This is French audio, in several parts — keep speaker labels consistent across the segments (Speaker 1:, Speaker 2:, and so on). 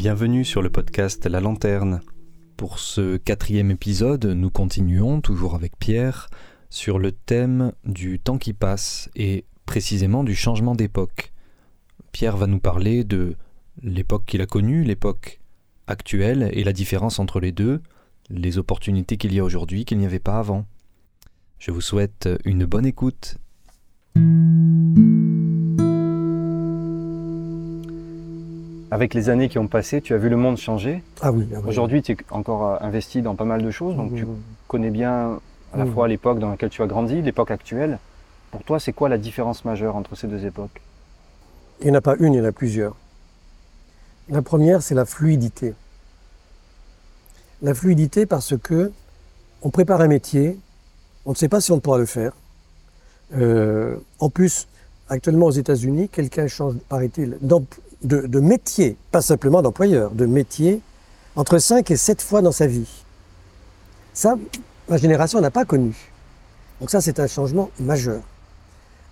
Speaker 1: Bienvenue sur le podcast La Lanterne. Pour ce quatrième épisode, nous continuons, toujours avec Pierre, sur le thème du temps qui passe et précisément du changement d'époque. Pierre va nous parler de l'époque qu'il a connue, l'époque actuelle et la différence entre les deux, les opportunités qu'il y a aujourd'hui qu'il n'y avait pas avant. Je vous souhaite une bonne écoute. Avec les années qui ont passé, tu as vu le monde changer.
Speaker 2: Ah oui. ah oui.
Speaker 1: Aujourd'hui, tu es encore euh, investi dans pas mal de choses, donc tu connais bien à la fois l'époque dans laquelle tu as grandi, l'époque actuelle. Pour toi, c'est quoi la différence majeure entre ces deux époques?
Speaker 2: Il n'y en a pas une, il y en a plusieurs. La première, c'est la fluidité. La fluidité parce que on prépare un métier, on ne sait pas si on pourra le faire. Euh, en plus, actuellement aux États-Unis, quelqu'un change, paraît-il, de, de métier, pas simplement d'employeur, de métier, entre 5 et 7 fois dans sa vie. Ça, ma génération n'a pas connu. Donc ça, c'est un changement majeur.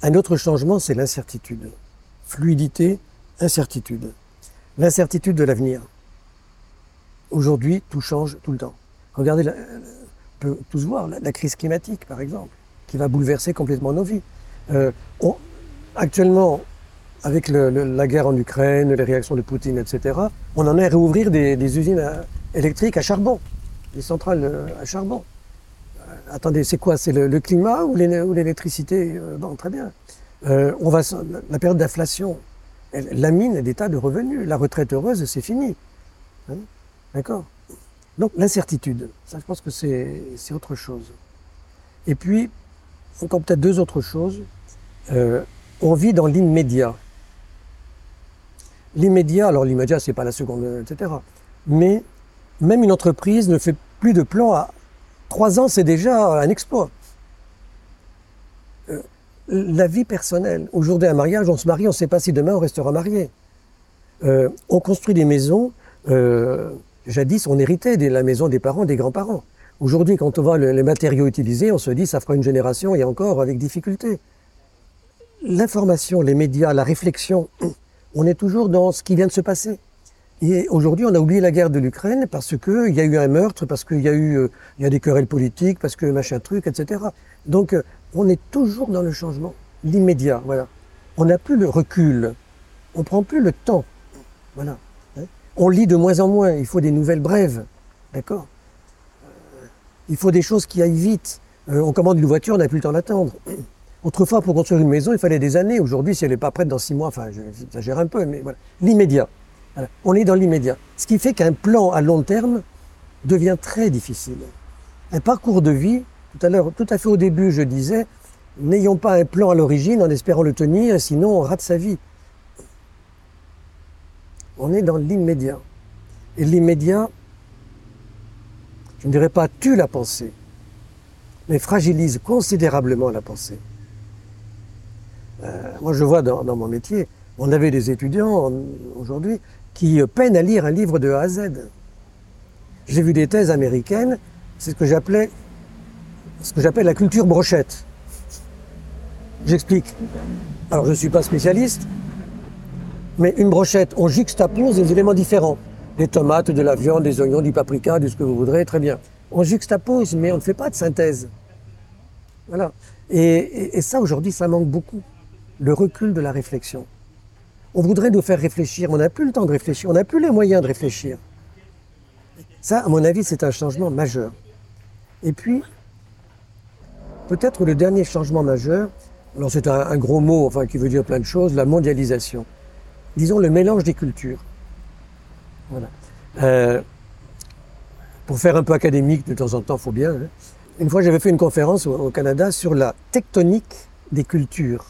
Speaker 2: Un autre changement, c'est l'incertitude. Fluidité, incertitude. L'incertitude de l'avenir. Aujourd'hui, tout change tout le temps. Regardez, on peut tous voir la, crise climatique, par exemple, qui va bouleverser complètement nos vies. Euh, actuellement, avec la guerre en Ukraine, les réactions de Poutine, etc., on en est à réouvrir des, usines électriques à charbon, des centrales euh, à charbon. Euh, attendez, c'est quoi? C'est le, climat ou l'électricité? Euh, Bon, très bien. On va, la- la période d'inflation, elle lamine des tas de revenus. La retraite heureuse, c'est fini. Hein? D'accord? Donc l'incertitude, ça je pense que c'est autre chose. Et puis, encore peut-être deux autres choses. On vit dans l'immédiat. L'immédiat, alors l'immédiat, c'est pas la seconde, etc. Mais même une entreprise ne fait plus de plan à trois ans, c'est déjà un exploit. Euh, la vie personnelle. Aujourd'hui, un mariage, on se marie, on ne sait pas si demain on restera marié. Euh, on construit des maisons. euh, jadis, on héritait de la maison des parents, des grands-parents. Aujourd'hui, quand on voit le- les matériaux utilisés, on se dit ça fera une génération et encore avec difficulté. L'information, les médias, la réflexion, on est toujours dans ce qui vient de se passer. Et aujourd'hui, on a oublié la guerre de l'Ukraine parce qu'il y a eu un meurtre, parce qu'il y a eu euh, des querelles politiques, parce que machin truc, etc. Donc, euh, on est toujours dans le changement, l'immédiat, voilà. On n'a plus le recul, on prend plus le temps, voilà. On lit de moins en moins, il faut des nouvelles brèves, d'accord? Euh, Il faut des choses qui aillent vite. On commande une voiture, on n'a plus le temps d'attendre. Autrefois, pour construire une maison, il fallait des années. Aujourd'hui, si elle n'est pas prête dans six mois, enfin, j'exagère un peu, mais voilà. L'immédiat. On est dans l'immédiat. Ce qui fait qu'un plan à long terme devient très difficile. Un parcours de vie, tout à l'heure, tout à fait au début, je disais, n'ayons pas un plan à l'origine en espérant le tenir, sinon on rate sa vie. On est dans l'immédiat. Et l'immédiat, je ne dirais pas tue la pensée, mais fragilise considérablement la pensée. Euh, moi, je vois dans, mon métier, on avait des étudiants aujourd'hui qui peinent à lire un livre de A à Z. J'ai vu des thèses américaines, c'est ce que j'appelais, ce que j'appelle la culture brochette. J'explique. Alors, je ne suis pas spécialiste, mais une brochette, on juxtapose des éléments différents. Des tomates, de la viande, des oignons, du paprika, de ce que vous voudrez, très bien. On juxtapose, mais on ne fait pas de synthèse. Voilà. Et ça, aujourd'hui, ça manque beaucoup. Le recul de la réflexion. On voudrait nous faire réfléchir, on n'a plus le temps de réfléchir, on n'a plus les moyens de réfléchir. Ça, à mon avis, c'est un changement majeur. Et puis, peut-être le dernier changement majeur, alors c'est un, gros mot, enfin, qui veut dire plein de choses, la mondialisation. Disons le mélange des cultures. Voilà. Euh, pour faire un peu académique, de temps en temps, il faut bien. hein. Une fois, j'avais fait une conférence au Canada sur la tectonique des cultures.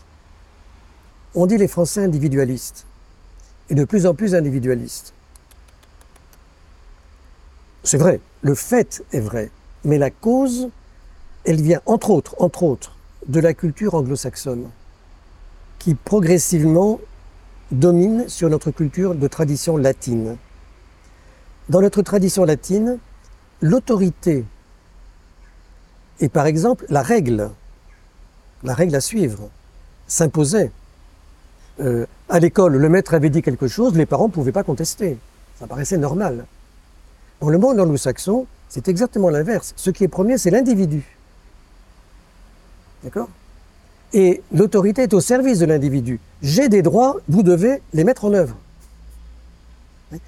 Speaker 2: On dit les Français individualistes, et de plus en plus individualistes. C'est vrai, le fait est vrai, mais la cause, elle vient entre autres, entre autres, de la culture anglo-saxonne, qui progressivement domine sur notre culture de tradition latine. Dans notre tradition latine, l'autorité et par exemple la règle, la règle à suivre, s'imposait. Euh, à l'école, le maître avait dit quelque chose, les parents ne pouvaient pas contester. Ça paraissait normal. Dans le monde anglo-saxon, c'est exactement l'inverse. Ce qui est premier, c'est l'individu. D'accord? Et l'autorité est au service de l'individu. J'ai des droits, vous devez les mettre en œuvre.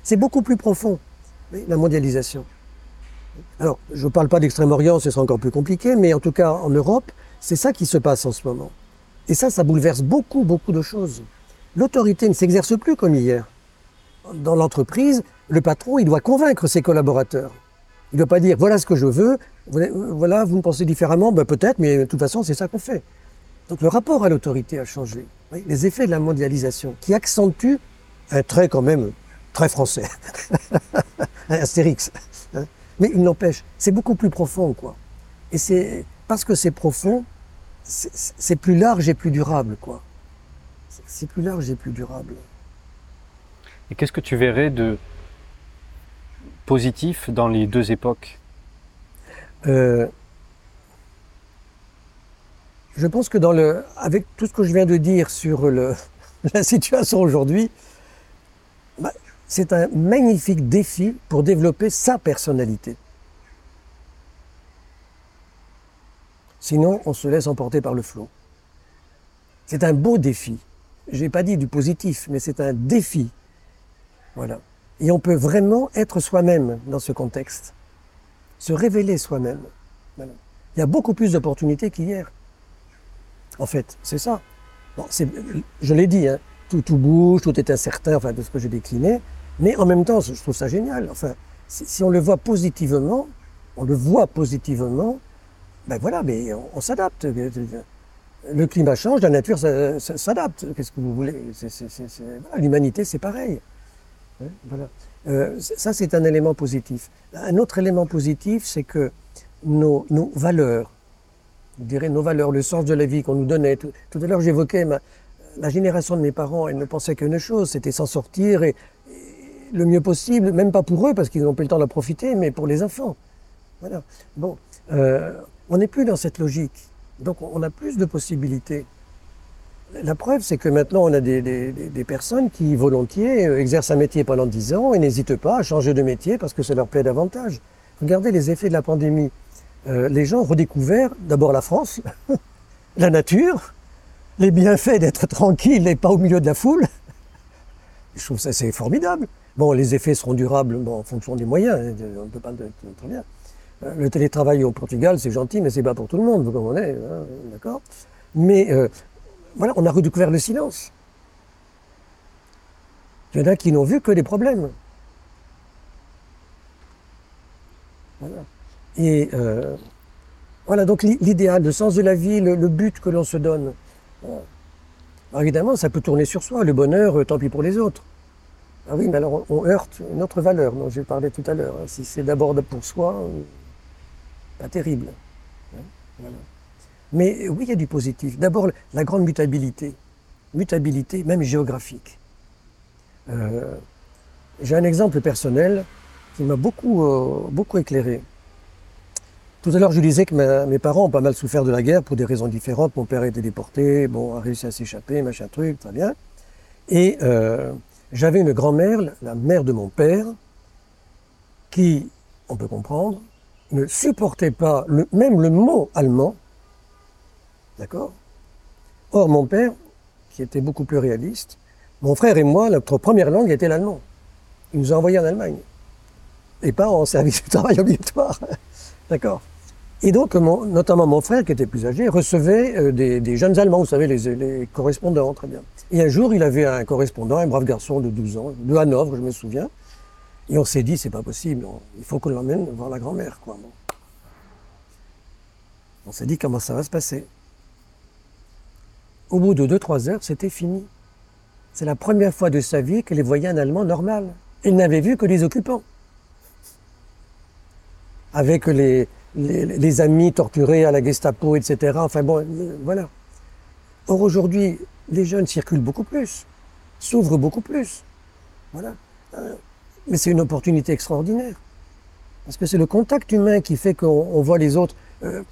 Speaker 2: C'est beaucoup plus profond, la mondialisation. Alors, je ne parle pas d'Extrême-Orient, ce sera encore plus compliqué, mais en tout cas, en Europe, c'est ça qui se passe en ce moment. Et ça, ça bouleverse beaucoup, beaucoup de choses. L'autorité ne s'exerce plus comme hier. Dans l'entreprise, le patron, il doit convaincre ses collaborateurs. Il ne doit pas dire voilà ce que je veux, voilà, vous me pensez différemment, ben peut-être, mais de toute façon, c'est ça qu'on fait. Donc le rapport à l'autorité a changé. les effets de la mondialisation qui accentuent un trait quand même très français, un astérix. Hein. Mais il n'empêche, c'est beaucoup plus profond, quoi. Et c'est parce que c'est profond, c'est plus large et plus durable, quoi. C'est plus large et plus durable.
Speaker 1: Et qu'est-ce que tu verrais de positif dans les deux époques? Euh,
Speaker 2: Je pense que dans le, avec tout ce que je viens de dire sur le, la situation aujourd'hui, bah, c'est un magnifique défi pour développer sa personnalité. Sinon, on se laisse emporter par le flot. C'est un beau défi. Je n'ai pas dit du positif, mais c'est un défi. Voilà. Et on peut vraiment être soi-même dans ce contexte. Se révéler soi-même. Il y a beaucoup plus d'opportunités qu'hier. En fait, c'est ça. Je l'ai dit, hein, tout, tout, bouge, tout est incertain, enfin, de ce que j'ai décliné. Mais en même temps, je trouve ça génial. Enfin, si, on le voit positivement, on le voit positivement, ben voilà, mais on, s'adapte. Le climat change, la nature s'adapte. Qu'est-ce que vous voulez L'humanité, c'est pareil. Voilà. Euh, ça, c'est un élément positif. Un autre élément positif, c'est que nos, valeurs, je nos valeurs, le sens de la vie qu'on nous donnait. Tout, à l'heure, j'évoquais la génération de mes parents, elle ne pensait qu'une chose, c'était s'en sortir et, le mieux possible, même pas pour eux, parce qu'ils n'ont pas le temps d'en profiter, mais pour les enfants. Voilà. Bon, euh, on n'est plus dans cette logique. Donc, on a plus de possibilités. La preuve, c'est que maintenant, on a des, personnes qui, volontiers, euh, exercent un métier pendant 10 ans et n'hésitent pas à changer de métier parce que ça leur plaît davantage. Regardez les effets de la pandémie. Euh, les gens ont redécouvert d'abord la France, la nature, les bienfaits d'être tranquille et pas au milieu de la foule. Je trouve ça c'est formidable. Bon, les effets seront durables en fonction des moyens, hein, on ne peut pas très bien. Euh, le télétravail au Portugal, c'est gentil, mais c'est pas pour tout le monde, vous comprenez, hein, d'accord Mais voilà, on a redécouvert le silence. Il y en a qui n'ont vu que des problèmes. Voilà. Et euh, voilà, donc l'idéal, le sens de la vie, le, but que l'on se donne. Alors évidemment, ça peut tourner sur soi. Le bonheur, euh, tant pis pour les autres. Ah oui, mais alors on, heurte une autre valeur dont j'ai parlé tout à l'heure. Hein. Si c'est d'abord pour soi, euh, pas terrible. Hein. Mais oui, il y a du positif. D'abord, la grande mutabilité. Mutabilité, même géographique. Euh, j'ai un exemple personnel qui m'a beaucoup, euh, beaucoup éclairé. Tout à l'heure, je disais que mes parents ont pas mal souffert de la guerre pour des raisons différentes. Mon père a été déporté, bon, a réussi à s'échapper, machin truc, très bien. Et euh, j'avais une grand-mère, la mère de mon père, qui, on peut comprendre, ne supportait pas même le mot allemand D'accord? Or, mon père, qui était beaucoup plus réaliste, mon frère et moi, notre première langue était l'allemand. Il nous a envoyés en Allemagne. Et pas en service de travail obligatoire. D'accord? Et donc, notamment mon frère, qui était plus âgé, recevait euh, des, jeunes Allemands, vous savez, les, correspondants, très bien. Et un jour, il avait un correspondant, un brave garçon de 12 ans, de Hanovre, je me souviens. Et on s'est dit, c'est pas possible, il faut qu'on l'emmène voir la grand-mère. On s'est dit, comment ça va se passer? Au bout de 2-3 heures, c'était fini. C'est la première fois de sa vie qu'elle voyait un Allemand normal. Il n'avait vu que les occupants. Avec les, les, amis torturés à la Gestapo, etc. Enfin bon, euh, voilà. Or aujourd'hui, les jeunes circulent beaucoup plus, s'ouvrent beaucoup plus. Voilà. Mais c'est une opportunité extraordinaire. Parce que c'est le contact humain qui fait qu'on voit les autres. Euh,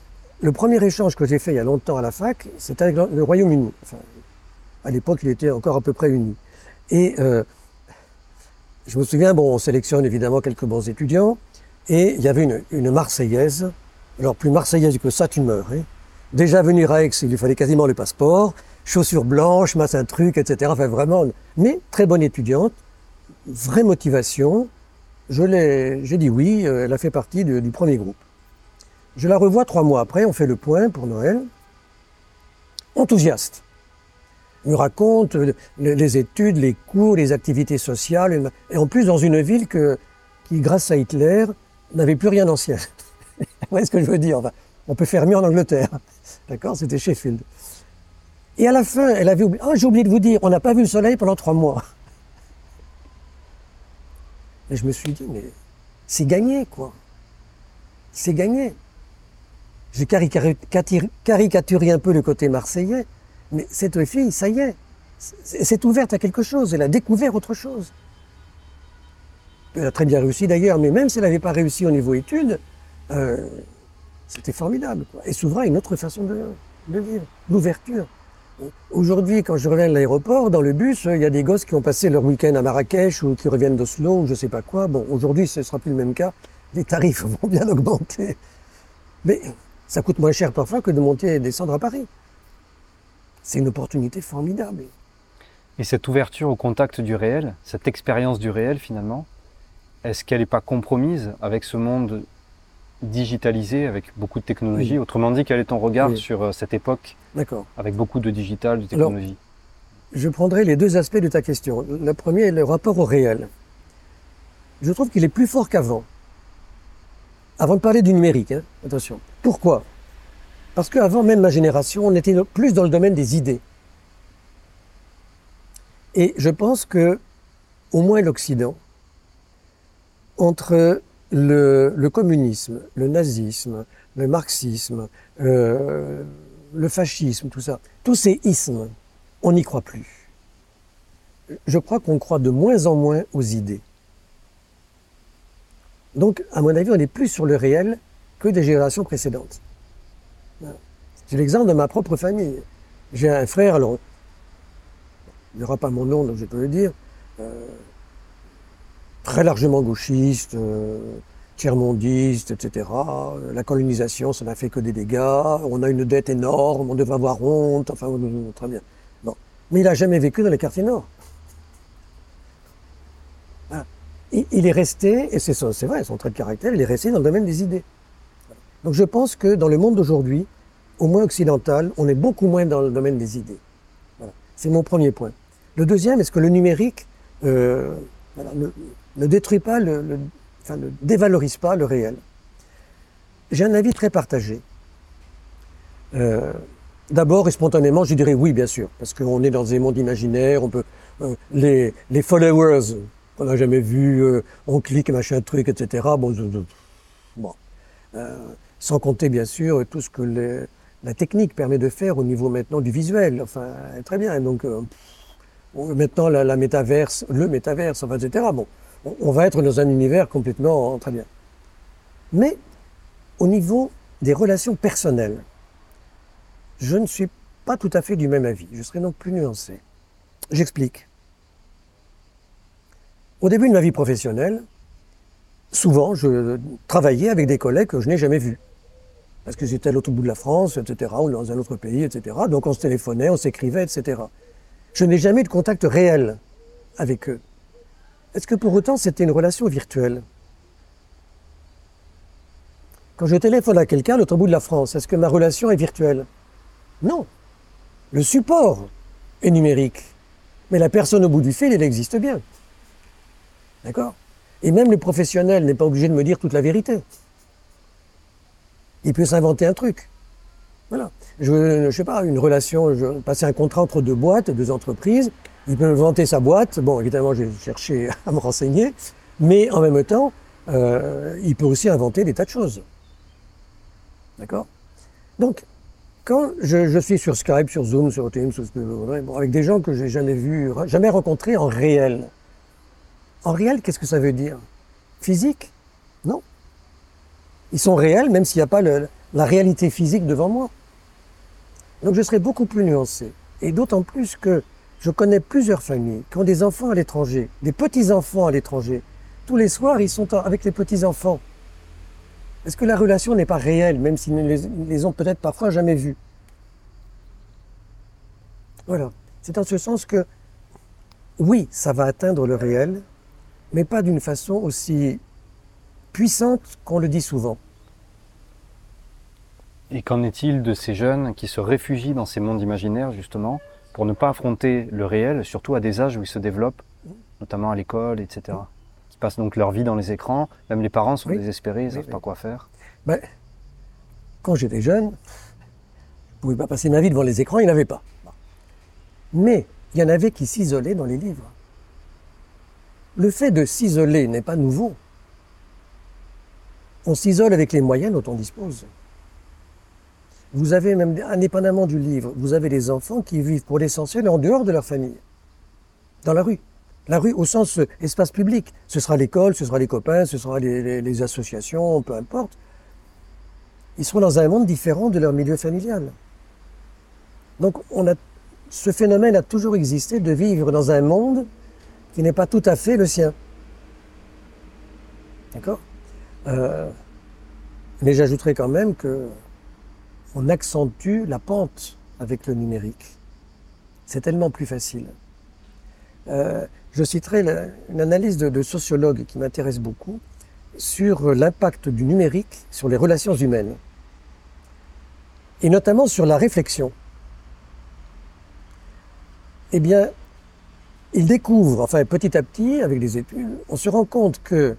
Speaker 2: le premier échange que j'ai fait il y a longtemps à la fac, c'était avec le Royaume-Uni. À l'époque, il était encore à peu près uni. Et euh, je me souviens, bon, on sélectionne évidemment quelques bons étudiants, et il y avait une, Marseillaise. Alors, plus Marseillaise que ça, tu meurs. Hein. Déjà venir à Aix, il lui fallait quasiment le passeport, chaussures blanches, un truc, etc. Enfin, vraiment, mais très bonne étudiante, vraie motivation. J'ai dit oui, euh, elle a fait partie du premier groupe. Je la revois trois mois après, on fait le point pour Noël. Enthousiaste me raconte les études, les cours, les activités sociales, et en plus dans une ville qui, grâce à Hitler, n'avait plus rien d'ancien. Vous ce que je veux dire? On peut faire mieux en Angleterre. D'accord? C'était Sheffield. Et à la fin, elle avait oublié. Ah, j'ai oublié de vous dire, on n'a pas vu le soleil pendant trois mois. Et je me suis dit, mais c'est gagné, quoi. C'est gagné. J'ai caricaturé un peu le côté marseillais. Mais cette fille, ça y est, c'est ouverte à quelque chose, elle a découvert autre chose. Elle a très bien réussi d'ailleurs, mais même si elle n'avait pas réussi au niveau études, euh, c'était formidable. Et s'ouvre à une autre façon de, vivre, l'ouverture. Aujourd'hui, quand je reviens de l'aéroport, dans le bus, il y a des gosses qui ont passé leur week-end à Marrakech ou qui reviennent d'Oslo ou je ne sais pas quoi. Bon, aujourd'hui, ce ne sera plus le même cas. Les tarifs vont bien augmenter. Mais ça coûte moins cher parfois que de monter et descendre à Paris c'est une opportunité formidable.
Speaker 1: Et cette ouverture au contact du réel, cette expérience du réel finalement, est-ce qu'elle n'est pas compromise avec ce monde digitalisé, avec beaucoup de technologie Autrement dit, quel est ton regard sur euh, cette époque avec beaucoup de digital, de technologie
Speaker 2: Je prendrai les deux aspects de ta question. Le premier est le rapport au réel. Je trouve qu'il est plus fort qu'avant. Avant de parler du numérique, hein, attention. Pourquoi? Parce qu'avant même ma génération, on était plus dans le domaine des idées. Et je pense que, au moins l'Occident, entre le, communisme, le nazisme, le marxisme, euh, le fascisme, tout ça, tous ces ismes, on n'y croit plus. Je crois qu'on croit de moins en moins aux idées. Donc, à mon avis, on est plus sur le réel que des générations précédentes. J'ai l'exemple de ma propre famille. J'ai un frère, alors, il n'y aura pas mon nom, donc je peux le dire, euh, très largement gauchiste, euh, tiers-mondiste, etc. La colonisation, ça n'a fait que des dégâts. On a une dette énorme, on devrait avoir honte, enfin, très bien. Bon. Mais il n'a jamais vécu dans les quartiers nord. Il, est resté, et c'est vrai, son trait de caractère, il est resté dans le domaine des idées. Donc je pense que dans le monde d'aujourd'hui, au moins occidental, on est beaucoup moins dans le domaine des idées. C'est mon premier point. Le deuxième, est-ce que le numérique euh, ne, détruit pas, le, enfin, ne dévalorise pas le réel J'ai un avis très partagé. Euh, d'abord et spontanément, je dirais oui, bien sûr, parce qu'on est dans des mondes imaginaires, on peut euh, les, followers qu'on n'a jamais vus, on clique machin truc, etc. Bon, bon. sans compter bien sûr tout ce que la technique permet de faire au niveau maintenant du visuel. Enfin, très bien. Donc, euh, maintenant, la, métaverse, le métaverse, etc. Bon, on, va être dans un univers complètement très bien. Mais au niveau des relations personnelles, je ne suis pas tout à fait du même avis. Je serai donc plus nuancé. J'explique. Au début de ma vie professionnelle, souvent, je travaillais avec des collègues que je n'ai jamais vus parce que j'étais à l'autre bout de la France, etc., ou dans un autre pays, etc. Donc on se téléphonait, on s'écrivait, etc. Je n'ai jamais eu de contact réel avec eux. Est-ce que pour autant c'était une relation virtuelle? Quand je téléphone à quelqu'un à l'autre bout de la France, est-ce que ma relation est virtuelle? Non. Le support est numérique. Mais la personne au bout du fil, elle existe bien. D'accord? Et même le professionnel n'est pas obligé de me dire toute la vérité il peut s'inventer un truc. Voilà. Je ne sais pas, une relation, je passer un contrat entre deux boîtes, deux entreprises. Il peut inventer sa boîte. Bon, évidemment, j'ai cherché à me renseigner. Mais en même temps, euh, il peut aussi inventer des tas de choses. D'accord? Donc, quand je, suis sur Skype, sur Zoom, sur Teams, avec des gens que j'ai jamais vus, jamais rencontrés en réel. En réel, qu'est-ce que ça veut dire? Physique? Non. Ils sont réels, même s'il n'y a pas la réalité physique devant moi. Donc je serai beaucoup plus nuancé. Et d'autant plus que Je connais plusieurs familles qui ont des enfants à l'étranger, des petits-enfants à l'étranger. Tous les soirs, ils sont avec les petits-enfants. Est-ce que la relation n'est pas réelle, même s'ils ne les, ont peut-être parfois jamais vus Voilà. C'est en ce sens que, oui, ça va atteindre le réel, mais pas d'une façon aussi puissante qu'on le dit souvent.
Speaker 1: Et qu'en est-il de ces jeunes qui se réfugient dans ces mondes imaginaires, justement, pour ne pas affronter le réel, surtout à des âges où ils se développent, notamment à l'école, etc. Qui passent donc leur vie dans les écrans. Même les parents sont désespérés, ils ne savent pas quoi faire.
Speaker 2: Ben, quand j'étais jeune, je ne pouvais pas passer ma vie devant les écrans, il n'y en avait pas. Mais il y en avait qui s'isolaient dans les livres. Le fait de s'isoler n'est pas nouveau. On s'isole avec les moyens dont on dispose. Vous avez même, indépendamment du livre, vous avez des enfants qui vivent pour l'essentiel en dehors de leur famille, dans la rue. La rue au sens espace public. Ce sera l'école, ce sera les copains, ce sera les, associations, peu importe. Ils seront dans un monde différent de leur milieu familial. Donc on a, ce phénomène a toujours existé de vivre dans un monde qui n'est pas tout à fait le sien. D'accord? Euh, Mais j'ajouterai quand même que on accentue la pente avec le numérique. C'est tellement plus facile. Euh, je citerai une analyse de, sociologue qui m'intéresse beaucoup sur l'impact du numérique sur les relations humaines, et notamment sur la réflexion. Eh bien, il découvre, enfin petit à petit, avec des études, on se rend compte que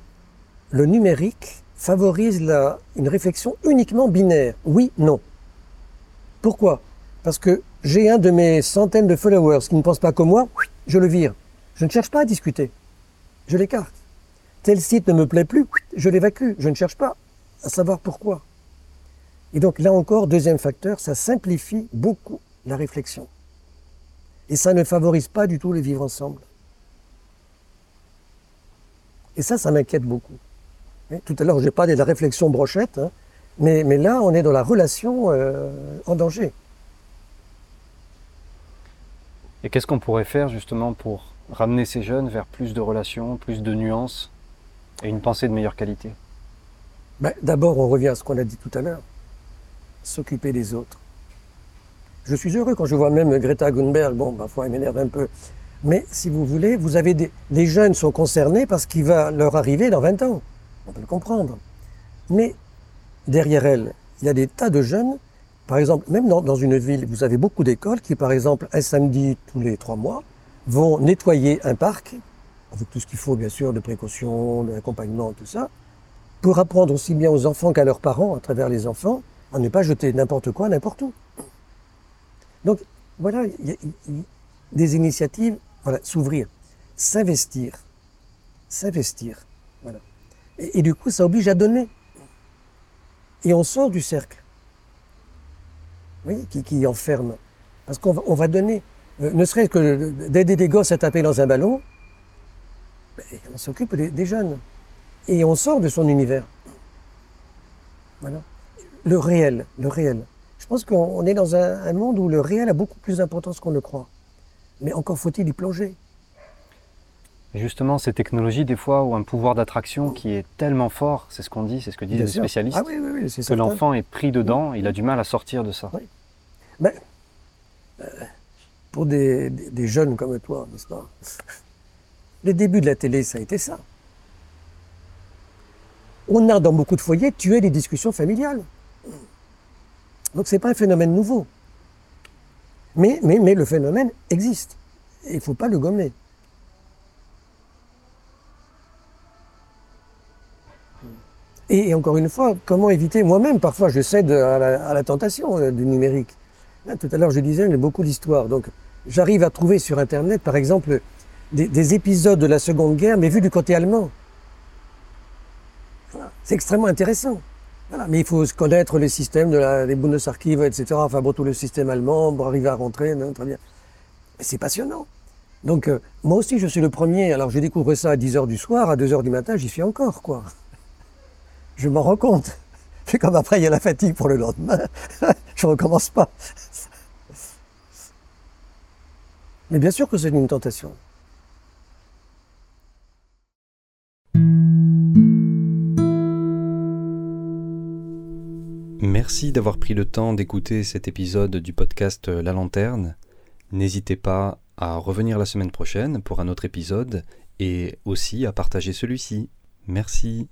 Speaker 2: le numérique favorise une réflexion uniquement binaire. Oui, non. Pourquoi? Parce que j'ai un de mes centaines de followers qui ne pense pas comme moi, je le vire. Je ne cherche pas à discuter. Je l'écarte. Tel site ne me plaît plus, je l'évacue. Je ne cherche pas à savoir pourquoi. Et donc là encore, deuxième facteur, ça simplifie beaucoup la réflexion. Et ça ne favorise pas du tout le vivre ensemble. Et ça, ça m'inquiète beaucoup. Tout à l'heure, j'ai parlé de la réflexion brochette. Hein. Mais, là, on est dans la relation euh, en danger.
Speaker 1: Et qu'est-ce qu'on pourrait faire justement pour ramener ces jeunes vers plus de relations, plus de nuances et une pensée de meilleure qualité?
Speaker 2: Ben, D'abord, on revient à ce qu'on a dit tout à l'heure. S'occuper des autres. Je suis heureux quand je vois même Greta Thunberg, bon, parfois elle m'énerve un peu. Mais si vous voulez, vous avez des... les jeunes sont concernés parce qu'il va leur arriver dans 20 ans. On peut le comprendre. Mais derrière elle, il y a des tas de jeunes. Par exemple, même dans, une ville, vous avez beaucoup d'écoles qui, par exemple, un samedi tous les trois mois, vont nettoyer un parc, avec tout ce qu'il faut, bien sûr, de précaution, d'accompagnement, tout ça, pour apprendre aussi bien aux enfants qu'à leurs parents, à travers les enfants, à ne pas jeter n'importe quoi, n'importe où. Donc, voilà, il y a, des initiatives, voilà, s'ouvrir, s'investir, s'investir, voilà. et, du coup, ça oblige à donner et on sort du cercle oui, qui, qui enferme. Parce qu'on va, on va donner, euh, ne serait-ce que d'aider des gosses à taper dans un ballon, ben, on s'occupe des, jeunes. Et on sort de son univers. Voilà. Le réel, le réel. Je pense qu'on est dans un, un monde où le réel a beaucoup plus d'importance qu'on le croit. Mais encore faut-il y plonger
Speaker 1: justement, ces technologies, des fois, ont un pouvoir d'attraction qui est tellement fort, c'est ce qu'on dit, c'est ce que disent les spécialistes,
Speaker 2: ah que
Speaker 1: l'enfant est pris dedans, il a du mal à sortir de ça.
Speaker 2: Mais, euh, pour des, jeunes comme toi, n'est-ce pas Les débuts de la télé, ça a été ça. On a dans beaucoup de foyers tué les discussions familiales. Donc ce n'est pas un phénomène nouveau. Mais, mais, mais le phénomène existe. Il ne faut pas le gommer. Et, encore une fois, comment éviter Moi-même, parfois, je cède à la, tentation euh, du numérique. tout à l'heure, je disais, il y a beaucoup d'histoires. Donc, j'arrive à trouver sur Internet, par exemple, des, épisodes de la Seconde Guerre, mais vus du côté allemand. C'est extrêmement intéressant. Mais il faut connaître les systèmes de la, des Bundesarchives, etc. Enfin bon, tout le système allemand pour arriver à rentrer. très bien. C'est passionnant. Donc, euh, moi aussi, je suis le premier. Alors, je découvre ça à 10 h du soir, à 2 h du matin, j'y suis encore, quoi je m'en rends compte. Puis comme après il y a la fatigue pour le lendemain, je ne recommence pas. Mais bien sûr que c'est une tentation.
Speaker 3: Merci d'avoir pris le temps d'écouter cet épisode du podcast La Lanterne. N'hésitez pas à revenir la semaine prochaine pour un autre épisode et aussi à partager celui-ci. Merci.